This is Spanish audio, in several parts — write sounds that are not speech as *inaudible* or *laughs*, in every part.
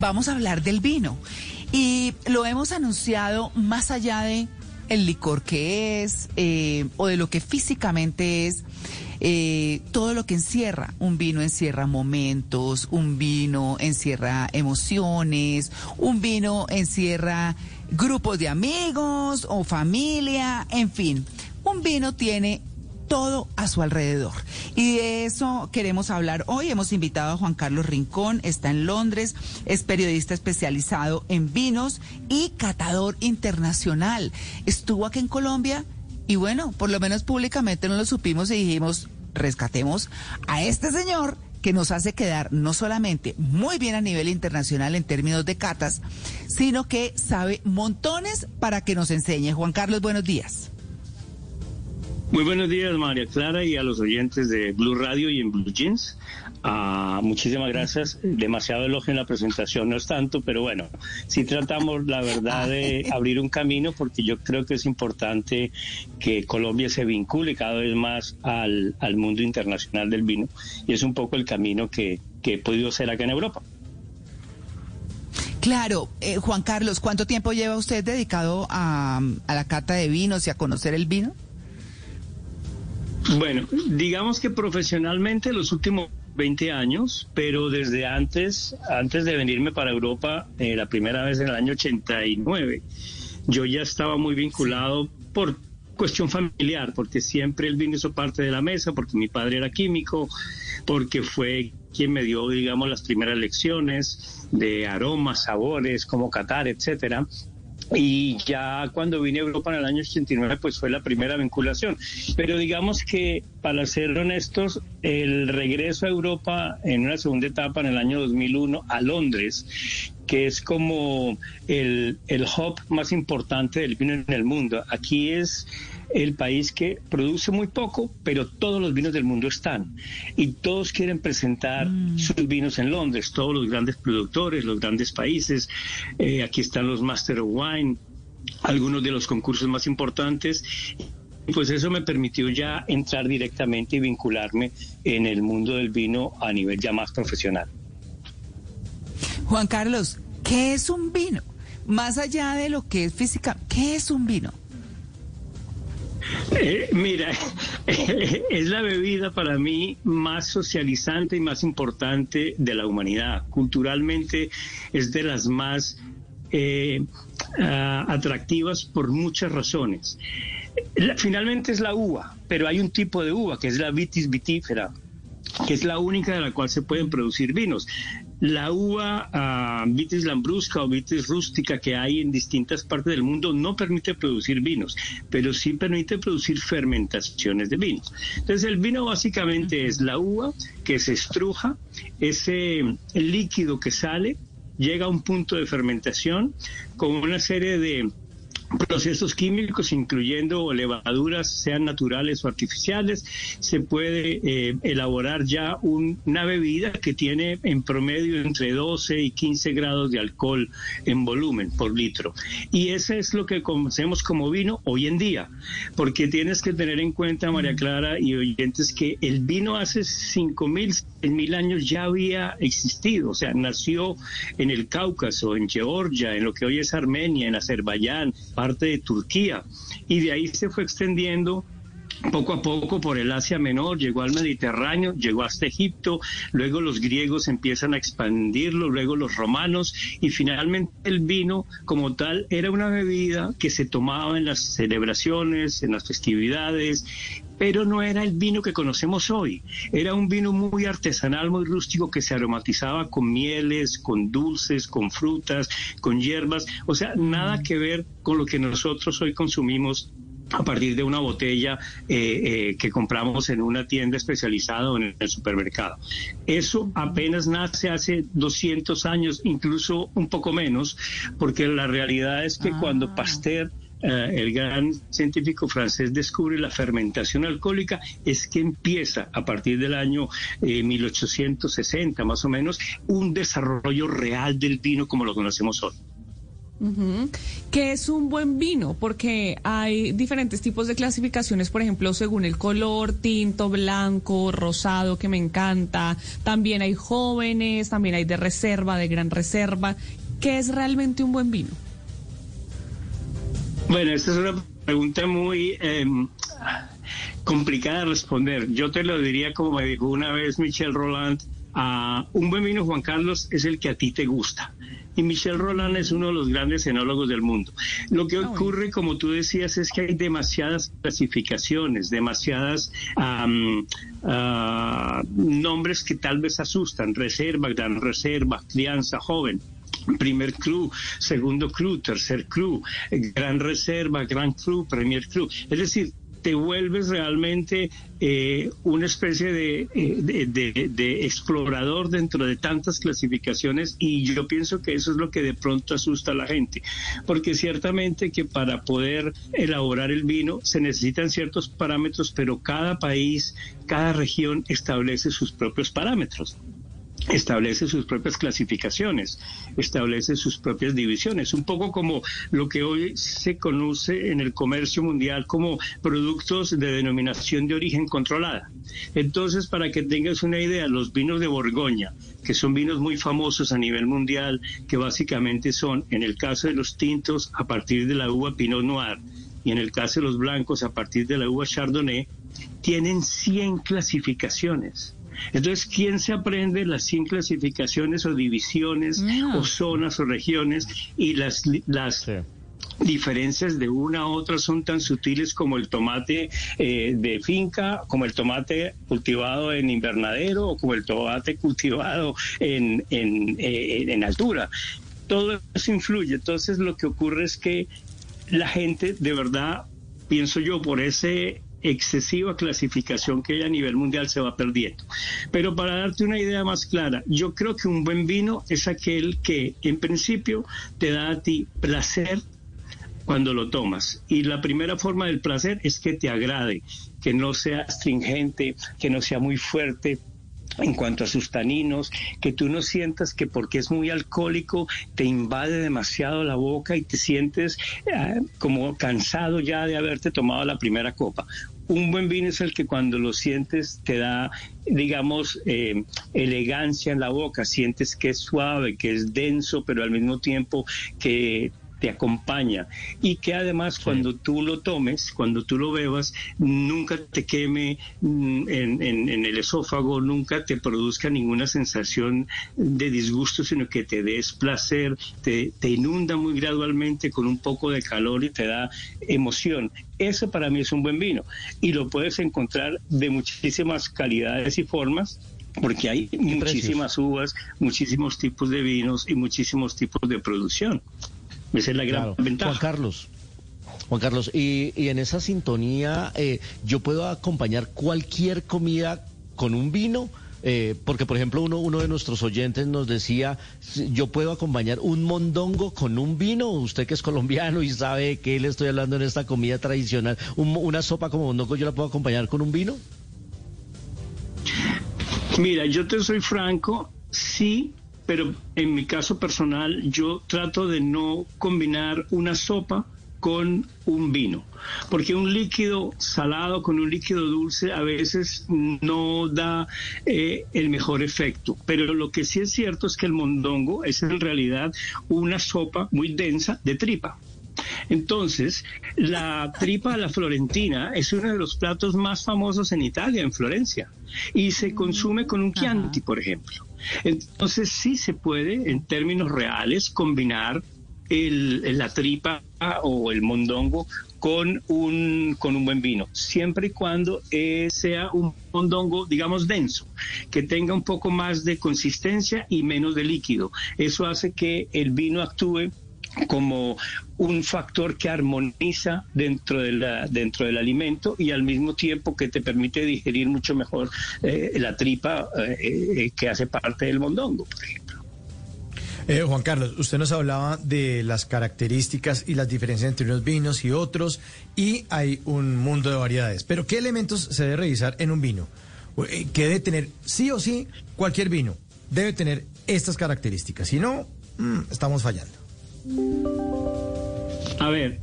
Vamos a hablar del vino y lo hemos anunciado más allá de el licor que es eh, o de lo que físicamente es. Eh, todo lo que encierra. Un vino encierra momentos, un vino encierra emociones, un vino encierra grupos de amigos o familia, en fin. Un vino tiene todo a su alrededor. Y de eso queremos hablar hoy. Hemos invitado a Juan Carlos Rincón, está en Londres, es periodista especializado en vinos y catador internacional. Estuvo aquí en Colombia y bueno, por lo menos públicamente no lo supimos y dijimos, rescatemos a este señor que nos hace quedar no solamente muy bien a nivel internacional en términos de catas, sino que sabe montones para que nos enseñe. Juan Carlos, buenos días. Muy buenos días, María Clara, y a los oyentes de Blue Radio y en Blue Jeans. Ah, muchísimas gracias. Demasiado elogio en la presentación, no es tanto, pero bueno, sí tratamos, la verdad, de abrir un camino porque yo creo que es importante que Colombia se vincule cada vez más al, mundo internacional del vino y es un poco el camino que, he podido hacer acá en Europa. Claro, eh, Juan Carlos, ¿cuánto tiempo lleva usted dedicado a, a la cata de vinos y a conocer el vino? Bueno, digamos que profesionalmente los últimos 20 años, pero desde antes, antes de venirme para Europa, eh, la primera vez en el año 89, yo ya estaba muy vinculado por cuestión familiar, porque siempre el vino hizo parte de la mesa, porque mi padre era químico, porque fue quien me dio, digamos, las primeras lecciones de aromas, sabores, cómo catar, etcétera. Y ya cuando vine a Europa en el año 89, pues fue la primera vinculación. Pero digamos que, para ser honestos, el regreso a Europa en una segunda etapa en el año 2001 a Londres, que es como el, el hub más importante del vino en el mundo. Aquí es el país que produce muy poco, pero todos los vinos del mundo están. Y todos quieren presentar mm. sus vinos en Londres, todos los grandes productores, los grandes países. Eh, aquí están los Master of Wine, algunos de los concursos más importantes. Pues eso me permitió ya entrar directamente y vincularme en el mundo del vino a nivel ya más profesional. Juan Carlos, ¿qué es un vino? Más allá de lo que es física, ¿qué es un vino? *laughs* Mira, *laughs* es la bebida para mí más socializante y más importante de la humanidad. Culturalmente es de las más eh, atractivas por muchas razones. finalmente es la uva, pero hay un tipo de uva que es la vitis vitífera que es la única de la cual se pueden producir vinos. La uva uh, vitis lambrusca o vitis rústica que hay en distintas partes del mundo no permite producir vinos, pero sí permite producir fermentaciones de vinos. Entonces el vino básicamente es la uva que se estruja, ese líquido que sale llega a un punto de fermentación con una serie de procesos químicos, incluyendo levaduras, sean naturales o artificiales, se puede eh, elaborar ya una bebida que tiene en promedio entre 12 y 15 grados de alcohol en volumen por litro. Y eso es lo que conocemos como vino hoy en día, porque tienes que tener en cuenta, María Clara y oyentes, que el vino hace 5.000, mil años ya había existido, o sea, nació en el Cáucaso, en Georgia, en lo que hoy es Armenia, en Azerbaiyán, parte de Turquía, y de ahí se fue extendiendo poco a poco por el Asia Menor, llegó al Mediterráneo, llegó hasta Egipto, luego los griegos empiezan a expandirlo, luego los romanos y finalmente el vino como tal era una bebida que se tomaba en las celebraciones, en las festividades, pero no era el vino que conocemos hoy. Era un vino muy artesanal, muy rústico, que se aromatizaba con mieles, con dulces, con frutas, con hierbas, o sea, nada que ver con lo que nosotros hoy consumimos a partir de una botella eh, eh, que compramos en una tienda especializada o en el supermercado. Eso apenas nace hace 200 años, incluso un poco menos, porque la realidad es que cuando ah. Pasteur eh, el gran científico francés descubre la fermentación alcohólica, es que empieza a partir del año 1860 más o menos un desarrollo real del vino como lo conocemos hoy. ¿Qué es un buen vino? Porque hay diferentes tipos de clasificaciones, por ejemplo, según el color, tinto, blanco, rosado, que me encanta. También hay jóvenes, también hay de reserva, de gran reserva. ¿Qué es realmente un buen vino? Bueno, esta es una pregunta muy em, complicada de responder. Yo te lo diría como me dijo una vez Michel Roland, a un buen vino, Juan Carlos, es el que a ti te gusta y Michel Roland es uno de los grandes enólogos del mundo. Lo que ah, ocurre, como tú decías, es que hay demasiadas clasificaciones, demasiadas ah, nombres que tal vez asustan, reserva, gran reserva, crianza, joven primer cru, segundo cru, tercer cru, gran reserva, gran cru, premier cru. Es decir, te vuelves realmente eh, una especie eh, de, de, explorador dentro de tantas clasificaciones y yo pienso que eso es lo que de pronto asusta a la gente, porque ciertamente que para poder elaborar el vino se necesitan ciertos parámetros, pero cada país, cada región establece sus propios parámetros establece sus propias clasificaciones, establece sus propias divisiones, un poco como lo que hoy se conoce en el comercio mundial como productos de denominación de origen controlada. Entonces, para que tengas una idea, los vinos de Borgoña, que son vinos muy famosos a nivel mundial, que básicamente son, en el caso de los tintos, a partir de la uva Pinot Noir, y en el caso de los blancos, a partir de la uva Chardonnay, tienen 100 clasificaciones. Entonces, ¿quién se aprende las 100 clasificaciones o divisiones mm. o zonas o regiones y las, las diferencias de una a otra son tan sutiles como el tomate eh, de finca, como el tomate cultivado en invernadero o como el tomate cultivado en, en, eh, en altura? Todo eso influye. Entonces, lo que ocurre es que la gente, de verdad, pienso yo, por ese excesiva clasificación que hay a nivel mundial se va perdiendo. Pero para darte una idea más clara, yo creo que un buen vino es aquel que en principio te da a ti placer cuando lo tomas. Y la primera forma del placer es que te agrade, que no sea astringente, que no sea muy fuerte, en cuanto a sus taninos, que tú no sientas que porque es muy alcohólico te invade demasiado la boca y te sientes eh, como cansado ya de haberte tomado la primera copa. Un buen vino es el que cuando lo sientes te da, digamos, eh, elegancia en la boca, sientes que es suave, que es denso, pero al mismo tiempo que te acompaña y que además cuando tú lo tomes, cuando tú lo bebas, nunca te queme mm, en, el esófago, nunca te produzca ninguna sensación de disgusto, sino que te des placer, te, te inunda muy gradualmente con un poco de calor y te da emoción. Eso para mí es un buen vino y lo puedes encontrar de muchísimas calidades y formas porque hay muchísimas uvas, muchísimos tipos de vinos y muchísimos tipos de producción. Esa es la gran ventaja. Juan Carlos. Juan Carlos, y, en esa sintonía, eh, ¿yo puedo acompañar cualquier comida con un vino? Eh, porque, por ejemplo, uno, uno de nuestros oyentes nos decía, yo puedo acompañar un mondongo con un vino, usted que es colombiano y sabe que le estoy hablando en esta comida tradicional, una sopa como mondongo, ¿yo la puedo acompañar con un vino? Mira, yo te soy franco, sí, pero en mi caso personal yo trato de no combinar una sopa con un vino, porque un líquido salado con un líquido dulce a veces no da eh, el mejor efecto, pero lo que sí es cierto es que el mondongo es en realidad una sopa muy densa de tripa. Entonces, la tripa a la florentina es uno de los platos más famosos en Italia, en Florencia, y se consume con un Chianti, por ejemplo. Entonces sí se puede, en términos reales, combinar el, la tripa o el mondongo con un, con un buen vino, siempre y cuando eh, sea un mondongo, digamos, denso, que tenga un poco más de consistencia y menos de líquido. Eso hace que el vino actúe como un factor que armoniza dentro, de dentro del alimento y al mismo tiempo que te permite digerir mucho mejor eh, la tripa eh, eh, que hace parte del mondongo, por ejemplo. Juan Carlos, usted nos hablaba de las características y las diferencias entre unos vinos y otros, y hay un mundo de variedades. Pero, ¿qué elementos se debe revisar en un vino? ¿Qué debe tener, sí o sí, cualquier vino? Debe tener estas características. Si no, mm, estamos fallando. A ver,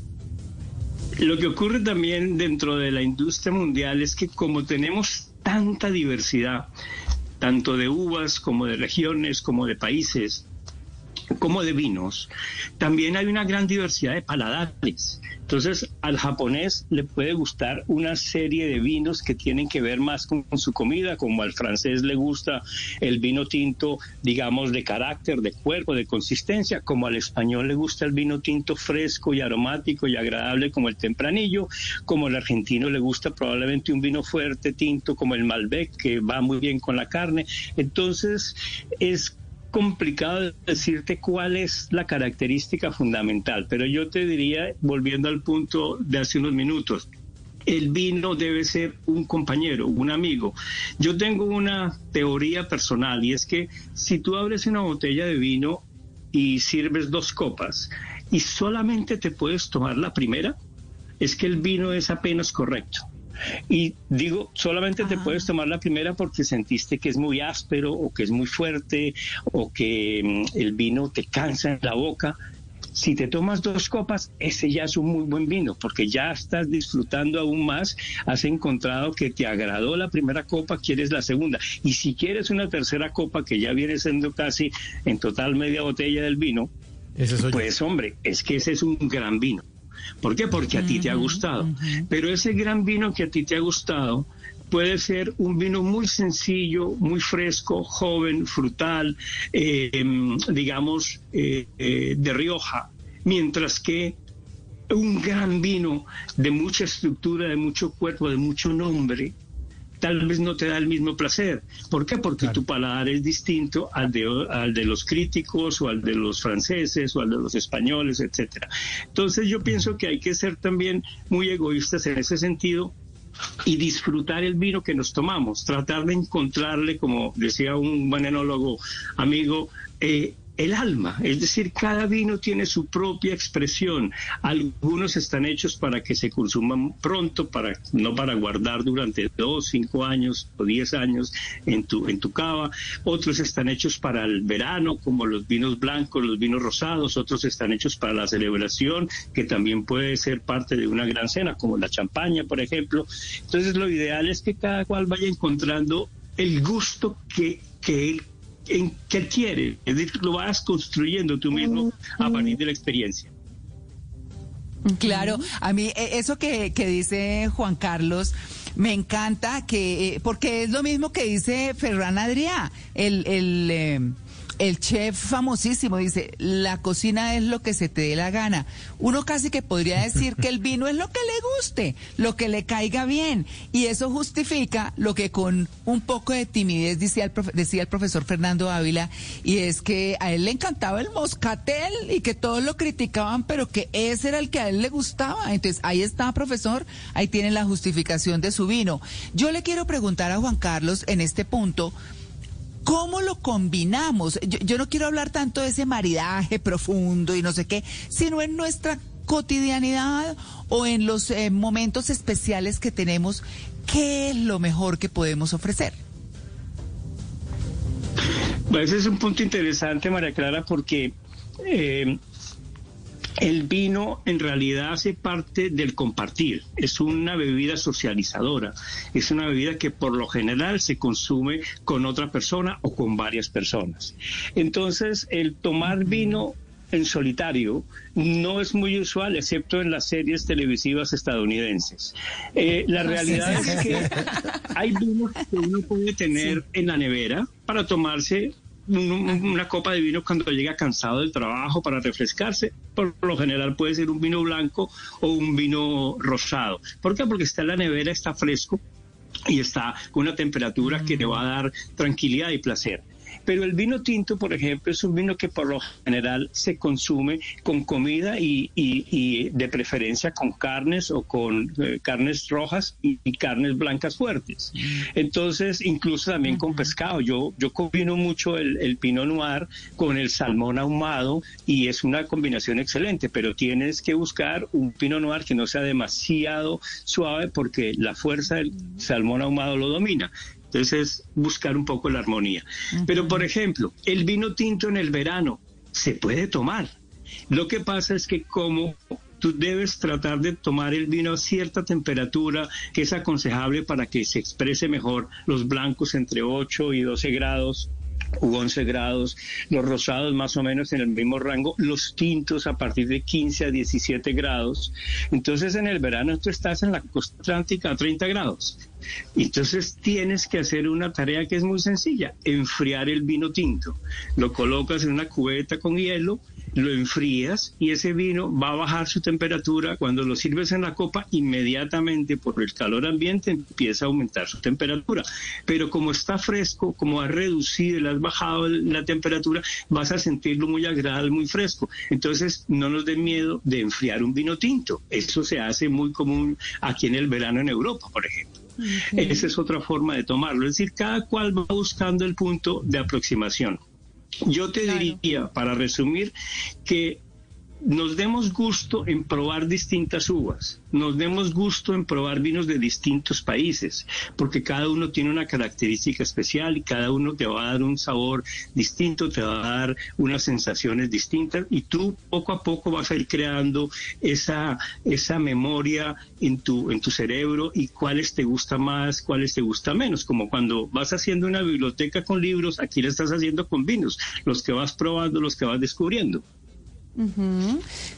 lo que ocurre también dentro de la industria mundial es que como tenemos tanta diversidad, tanto de uvas como de regiones, como de países, como de vinos, también hay una gran diversidad de paladares. Entonces, al japonés le puede gustar una serie de vinos que tienen que ver más con, su comida, como al francés le gusta el vino tinto, digamos, de carácter, de cuerpo, de consistencia, como al español le gusta el vino tinto fresco y aromático y agradable como el tempranillo, como al argentino le gusta probablemente un vino fuerte, tinto, como el Malbec, que va muy bien con la carne. Entonces, es complicado decirte cuál es la característica fundamental, pero yo te diría, volviendo al punto de hace unos minutos, el vino debe ser un compañero, un amigo. Yo tengo una teoría personal y es que si tú abres una botella de vino y sirves dos copas y solamente te puedes tomar la primera, es que el vino es apenas correcto. Y digo, solamente te puedes tomar la primera porque sentiste que es muy áspero o que es muy fuerte o que mm, el vino te cansa en la boca. Si te tomas dos copas, ese ya es un muy buen vino, porque ya estás disfrutando aún más, has encontrado que te agradó la primera copa, quieres la segunda. Y si quieres una tercera copa, que ya viene siendo casi en total media botella del vino, pues hombre, es que ese es un gran vino. ¿Por qué? Porque a ti te ha gustado. Pero ese gran vino que a ti te ha gustado puede ser un vino muy sencillo, muy fresco, joven, frutal, eh, digamos, eh, eh, de Rioja, mientras que un gran vino de mucha estructura, de mucho cuerpo, de mucho nombre, tal vez no te da el mismo placer. ¿Por qué? Porque tu paladar es distinto al de, al de los críticos o al de los franceses o al de los españoles, etcétera. Entonces yo pienso que hay que ser también muy egoístas en ese sentido y disfrutar el vino que nos tomamos, tratar de encontrarle, como decía un buen enólogo amigo, eh, el alma, es decir, cada vino tiene su propia expresión. Algunos están hechos para que se consuman pronto, para no para guardar durante dos, cinco años o diez años en tu en tu cava. Otros están hechos para el verano, como los vinos blancos, los vinos rosados. Otros están hechos para la celebración, que también puede ser parte de una gran cena, como la champaña, por ejemplo. Entonces, lo ideal es que cada cual vaya encontrando el gusto que que él en qué quiere, es decir, lo vas construyendo tú mismo a partir de la experiencia. Claro, a mí e, eso que, que dice Juan Carlos me encanta que eh, porque es lo mismo que dice Ferran Adrià, el, el eh, el chef famosísimo dice, la cocina es lo que se te dé la gana. Uno casi que podría *laughs* decir que el vino es lo que le guste, lo que le caiga bien. Y eso justifica lo que con un poco de timidez decía el, decía el profesor Fernando Ávila, y es que a él le encantaba el moscatel y que todos lo criticaban, pero que ese era el que a él le gustaba. Entonces, ahí está, profesor, ahí tiene la justificación de su vino. Yo le quiero preguntar a Juan Carlos en este punto, ¿Cómo lo combinamos? Yo, no quiero hablar tanto de ese maridaje profundo y no sé qué, sino en nuestra cotidianidad o en los eh, momentos especiales que tenemos, ¿qué es lo mejor que podemos ofrecer? Pues ese es un punto interesante, María Clara, porque eh, el vino en realidad hace parte del compartir, es una bebida socializadora, es una bebida que por lo general se consume con otra persona o con varias personas. Entonces, el tomar vino en solitario no es muy usual, excepto en las series televisivas estadounidenses. Eh, la realidad es que hay vinos que uno puede tener en la nevera para tomarse una copa de vino cuando llega cansado del trabajo para refrescarse. Por lo general puede ser un vino blanco o un vino rosado. ¿Por qué? Porque está en la nevera, está fresco y está con una temperatura que le va a dar tranquilidad y placer. Pero el vino tinto, por ejemplo, es un vino que por lo general se consume con comida y, de preferencia con carnes o con eh, carnes rojas y, carnes blancas fuertes. Entonces, incluso también con pescado. Yo, yo combino mucho el, el pinot noir con el salmón ahumado y es una combinación excelente, pero tienes que buscar un pinot noir que no sea demasiado suave porque la fuerza del salmón ahumado lo domina. Entonces es buscar un poco la armonía. Pero, por ejemplo, el vino tinto en el verano se puede tomar. Lo que pasa es que como tú debes tratar de tomar el vino a cierta temperatura que es aconsejable para que se exprese mejor los blancos entre 8 y 12 grados u 11 grados, los rosados más o menos en el mismo rango, los tintos a partir de 15 a 17 grados. Entonces en el verano tú estás en la costa atlántica a 30 grados. Entonces tienes que hacer una tarea que es muy sencilla, enfriar el vino tinto. Lo colocas en una cubeta con hielo lo enfrías y ese vino va a bajar su temperatura. Cuando lo sirves en la copa, inmediatamente por el calor ambiente empieza a aumentar su temperatura. Pero como está fresco, como ha reducido y le has bajado la temperatura, vas a sentirlo muy agradable, muy fresco. Entonces, no nos dé miedo de enfriar un vino tinto. Eso se hace muy común aquí en el verano en Europa, por ejemplo. Esa es otra forma de tomarlo. Es decir, cada cual va buscando el punto de aproximación. Yo te diría, para resumir, que nos demos gusto en probar distintas uvas, nos demos gusto en probar vinos de distintos países, porque cada uno tiene una característica especial y cada uno te va a dar un sabor distinto, te va a dar unas sensaciones distintas y tú poco a poco vas a ir creando esa, esa memoria en tu, en tu cerebro y cuáles te gusta más, cuáles te gusta menos, como cuando vas haciendo una biblioteca con libros, aquí la estás haciendo con vinos, los que vas probando, los que vas descubriendo.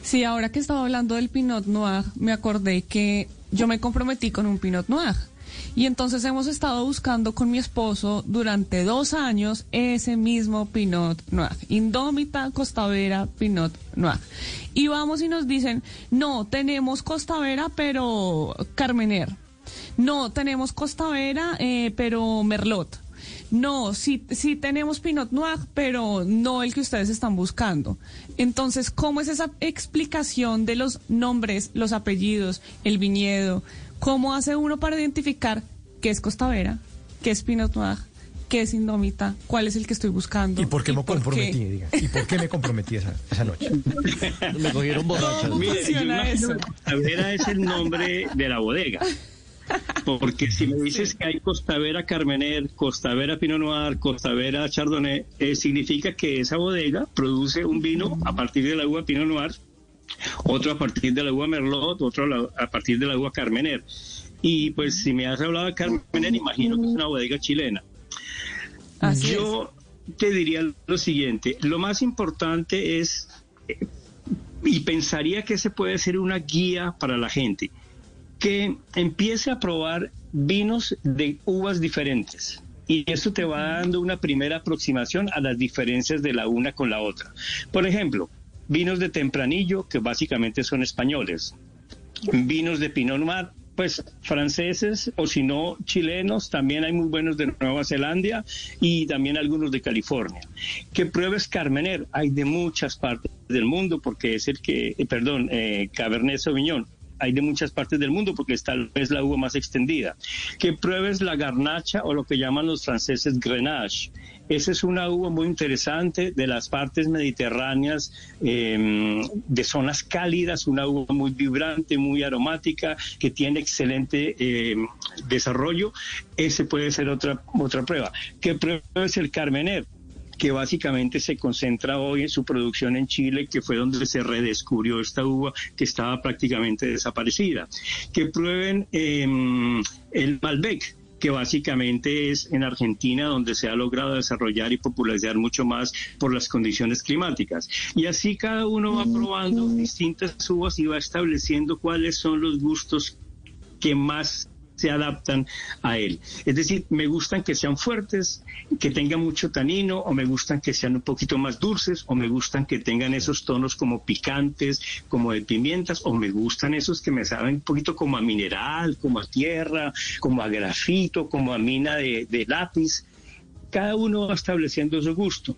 Sí, ahora que estaba hablando del Pinot Noir, me acordé que yo me comprometí con un Pinot Noir. Y entonces hemos estado buscando con mi esposo durante dos años ese mismo Pinot Noir. Indómita, Costavera, Pinot Noir. Y vamos y nos dicen, no, tenemos Costavera, pero Carmener. No, tenemos Costavera, eh, pero Merlot. No, sí, sí tenemos Pinot Noir, pero no el que ustedes están buscando. Entonces, ¿cómo es esa explicación de los nombres, los apellidos, el viñedo? ¿Cómo hace uno para identificar qué es Costavera, qué es Pinot Noir, qué es Indómita, cuál es el que estoy buscando? ¿Y por qué me comprometí? ¿Y por qué me comprometí esa, noche? me cogieron borracho. ¿Cómo funciona eso? Costavera es el nombre de la bodega. Porque si me dices que hay Costavera Carmener, Costavera Pinot Noir, Costavera Chardonnay, eh, significa que esa bodega produce un vino a partir de la uva Pinot Noir, otro a partir de la uva Merlot, otro a partir de la uva Carmener. Y pues si me has hablado de Carmener, imagino que es una bodega chilena. Yo te diría lo siguiente, lo más importante es, eh, y pensaría que ese puede ser una guía para la gente, que empiece a probar vinos de uvas diferentes. Y eso te va dando una primera aproximación a las diferencias de la una con la otra. Por ejemplo, vinos de tempranillo, que básicamente son españoles. Vinos de Pinot Noir, pues franceses o si no chilenos, también hay muy buenos de Nueva Zelanda y también algunos de California. Que pruebes Carmener, hay de muchas partes del mundo porque es el que, eh, perdón, eh, Cabernet Sauvignon, hay de muchas partes del mundo porque es la uva más extendida. Que pruebes la garnacha o lo que llaman los franceses grenache. Esa es una uva muy interesante de las partes mediterráneas, em, de zonas cálidas, una uva muy vibrante, muy aromática, que tiene excelente em, desarrollo. Ese puede ser otra, otra prueba. Que pruebes el Carmener que básicamente se concentra hoy en su producción en Chile, que fue donde se redescubrió esta uva que estaba prácticamente desaparecida. Que prueben em, el Malbec, que básicamente es en Argentina donde se ha logrado desarrollar y popularizar mucho más por las condiciones climáticas. Y así cada uno va probando distintas uvas y va estableciendo cuáles son los gustos que más se adaptan a él. Es decir, me gustan que sean fuertes, que tengan mucho tanino, o me gustan que sean un poquito más dulces, o me gustan que tengan esos tonos como picantes, como de pimientas, o me gustan esos que me saben un poquito como a mineral, como a tierra, como a grafito, como a mina de, de lápiz. Cada uno va estableciendo su gusto.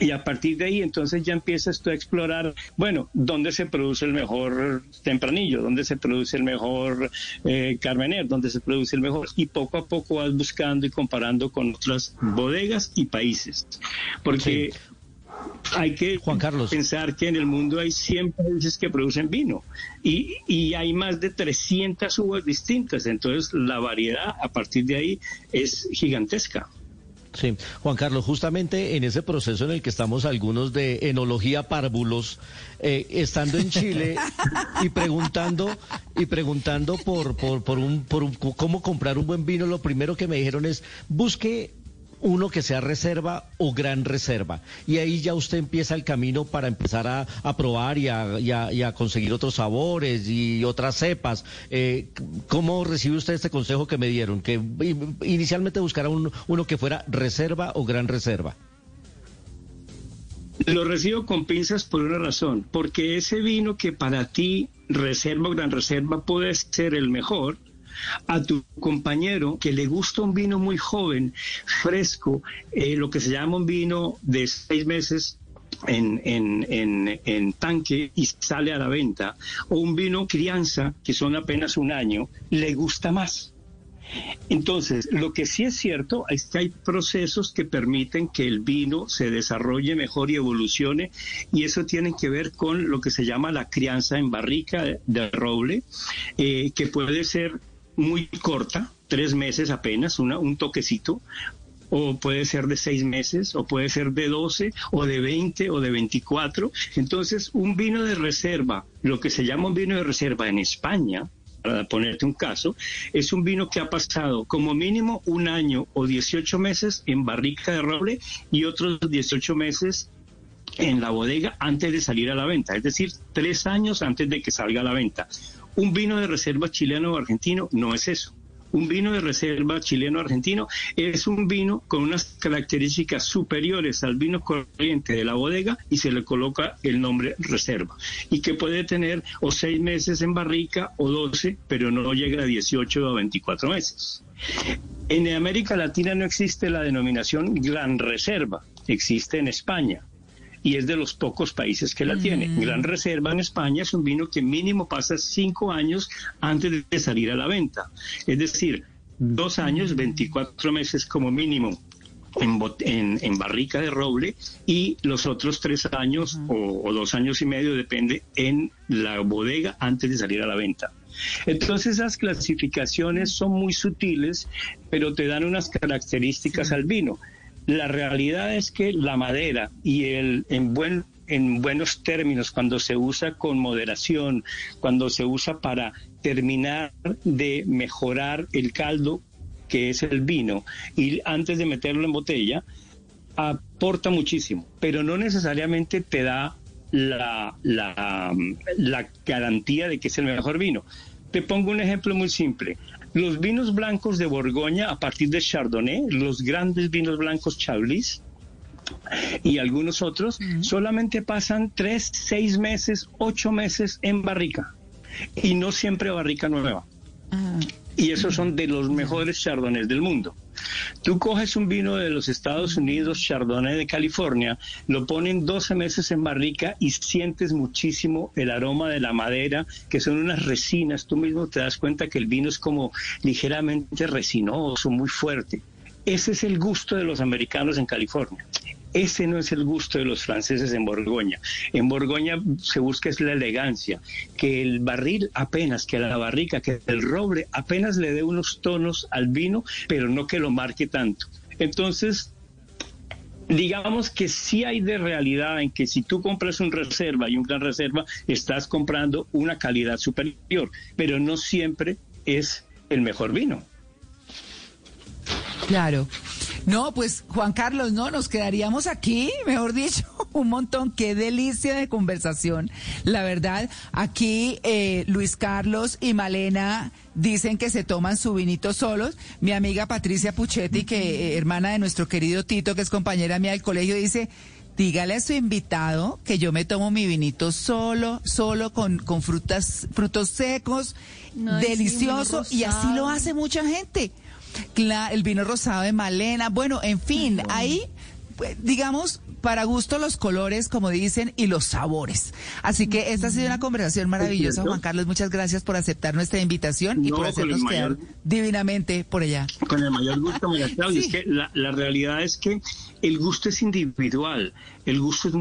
Y a partir de ahí, entonces ya empiezas tú a explorar, bueno, dónde se produce el mejor tempranillo, dónde se produce el mejor eh, carmener, dónde se produce el mejor, y poco a poco vas buscando y comparando con otras bodegas y países. Porque hay que Juan Carlos. pensar que en el mundo hay 100 países que producen vino y, y, hay más de 300 uvas distintas, entonces la variedad a partir de ahí es gigantesca. Sí, Juan Carlos, justamente en ese proceso en el que estamos algunos de enología párvulos, eh, estando en Chile y preguntando y preguntando por por por un por un, cómo comprar un buen vino, lo primero que me dijeron es busque uno que sea reserva o gran reserva. Y ahí ya usted empieza el camino para empezar a, probar y a, conseguir otros sabores y otras cepas. Eh, ¿Cómo recibe usted este consejo que me dieron? Que inicialmente buscara uno que fuera reserva o gran reserva. Lo recibo con pinzas por una razón, porque ese vino que para ti reserva o gran reserva puede ser el mejor, a tu compañero que le gusta un vino muy joven, fresco, eh, lo que se llama un vino de seis meses, en, en, tanque y sale a la venta, o un vino crianza, que son apenas un año, le gusta más. Entonces, lo que sí es cierto es que hay procesos que permiten que el vino se desarrolle mejor y evolucione, y eso tiene que ver con lo que se llama la crianza en barrica de roble, eh, que puede ser muy corta, tres meses apenas, una, un toquecito, o puede ser de seis meses, o puede ser de doce, o de veinte, o de veinticuatro. Entonces, un vino de reserva, lo que se llama un vino de reserva en España, para ponerte un caso, es un vino que ha pasado como mínimo un año o 18 meses en barrica de roble y otros 18 meses en la bodega antes de salir a la venta, es decir, tres años antes de que salga a la venta. Un vino de reserva chileno o argentino no es eso. Un vino de reserva chileno argentino es un vino con unas características superiores al vino corriente de la bodega y se le coloca el nombre reserva. Y que puede tener o seis meses en barrica o doce, pero no llega a 18 o 24 meses. En América Latina no existe la denominación gran reserva, existe en España y es de los pocos países que la tiene. Gran Reserva en España es un vino que mínimo pasa cinco años antes de salir a la venta. Es decir, dos años, 24 meses como mínimo en, en, barrica de roble y los otros tres años o, dos años y medio, depende, en la bodega antes de salir a la venta. Entonces esas clasificaciones son muy sutiles, pero te dan unas características al vino. La realidad es que la madera y el en buen en buenos términos, cuando se usa con moderación, cuando se usa para terminar de mejorar el caldo que es el vino y antes de meterlo en botella, aporta muchísimo, pero no necesariamente te da la, la, la garantía de que es el mejor vino. Te pongo un ejemplo muy simple. Los vinos blancos de Borgoña, a partir de Chardonnay, los grandes vinos blancos Chablis y algunos otros, solamente pasan tres, seis meses, ocho meses en barrica y no siempre barrica nueva. Ah. Y esos son de los mejores chardonnays del mundo. Tú coges un vino de los Estados Unidos, Chardonnay de California, lo ponen 12 meses en barrica y sientes muchísimo el aroma de la madera, que son unas resinas. Tú mismo te das cuenta que el vino es como ligeramente resinoso, muy fuerte. Ese es el gusto de los americanos en California. Ese no es el gusto de los franceses en Borgoña. En Borgoña se busca es la elegancia, que el barril apenas, que la barrica, que el roble apenas le dé unos tonos al vino, pero no que lo marque tanto. Entonces, digamos que sí hay de realidad en que si tú compras un reserva y un gran reserva, estás comprando una calidad superior, pero no siempre es el mejor vino. Claro. No, pues Juan Carlos, no, nos quedaríamos aquí, mejor dicho, *laughs* un montón. Qué delicia de conversación. La verdad, aquí eh, Luis Carlos y Malena dicen que se toman su vinito solos. Mi amiga Patricia Puchetti, que eh, hermana de nuestro querido Tito, que es compañera mía del colegio, dice, dígale a su invitado que yo me tomo mi vinito solo, solo con, con frutas, frutos secos, delicioso, y así lo hace mucha gente el vino rosado de Malena, bueno, en fin, ahí pues, digamos, para gusto los colores, como dicen, y los sabores. Así que esta ha sido una conversación maravillosa, Juan Carlos. Muchas gracias por aceptar nuestra invitación y por hacernos quedar divinamente por allá. Con el mayor gusto, *laughs* Es que la, la realidad es que el gusto es individual. El gusto es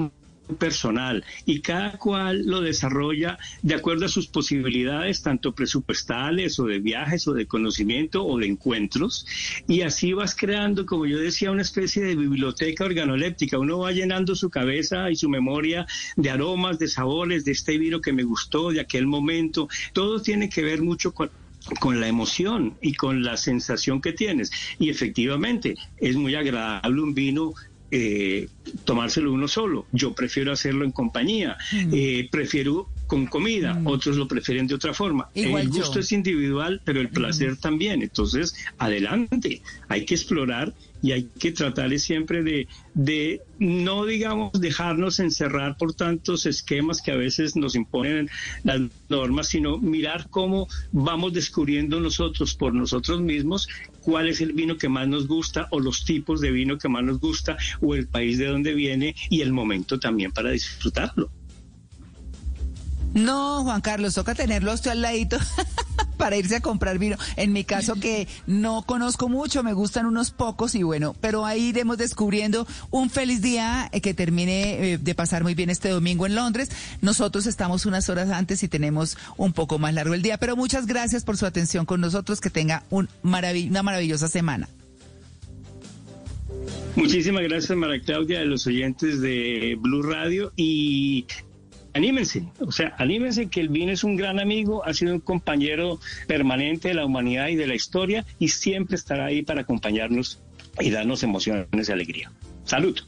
personal y cada cual lo desarrolla de acuerdo a sus posibilidades, tanto presupuestales o de viajes o de conocimiento o de encuentros. Y así vas creando, como yo decía, una especie de biblioteca organoléptica. Uno va llenando su cabeza y su memoria de aromas, de sabores, de este vino que me gustó, de aquel momento. Todo tiene que ver mucho con con la emoción y con la sensación que tienes. Y efectivamente, es muy agradable un vino eh, tomárselo uno solo. Yo prefiero hacerlo en compañía. Mm. Eh, prefiero con comida, mm. otros lo prefieren de otra forma. el gusto es individual, pero el placer también. Entonces, adelante, hay que explorar y hay que tratar siempre de, de no, digamos, dejarnos encerrar por tantos esquemas que a veces nos imponen las normas, sino mirar cómo vamos descubriendo nosotros por nosotros mismos cuál es el vino que más nos gusta o los tipos de vino que más nos gusta o el país de donde viene y el momento también para disfrutarlo. No, Juan Carlos, toca tenerlo usted al ladito *laughs* para irse a comprar vino. En mi caso que no conozco mucho, me gustan unos pocos y bueno, pero ahí iremos descubriendo un feliz día eh, que termine eh, de pasar muy bien este domingo en Londres. Nosotros estamos unas horas antes y tenemos un poco más largo el día, pero muchas gracias por su atención con nosotros, que tenga un una maravillosa semana. Muchísimas gracias, Mara Claudia, de los oyentes de Blue Radio y anímense, o sea, anímense que el vino es un gran amigo, ha sido un compañero permanente de la humanidad y de la historia y siempre estará ahí para acompañarnos y darnos emociones y alegría. Salud.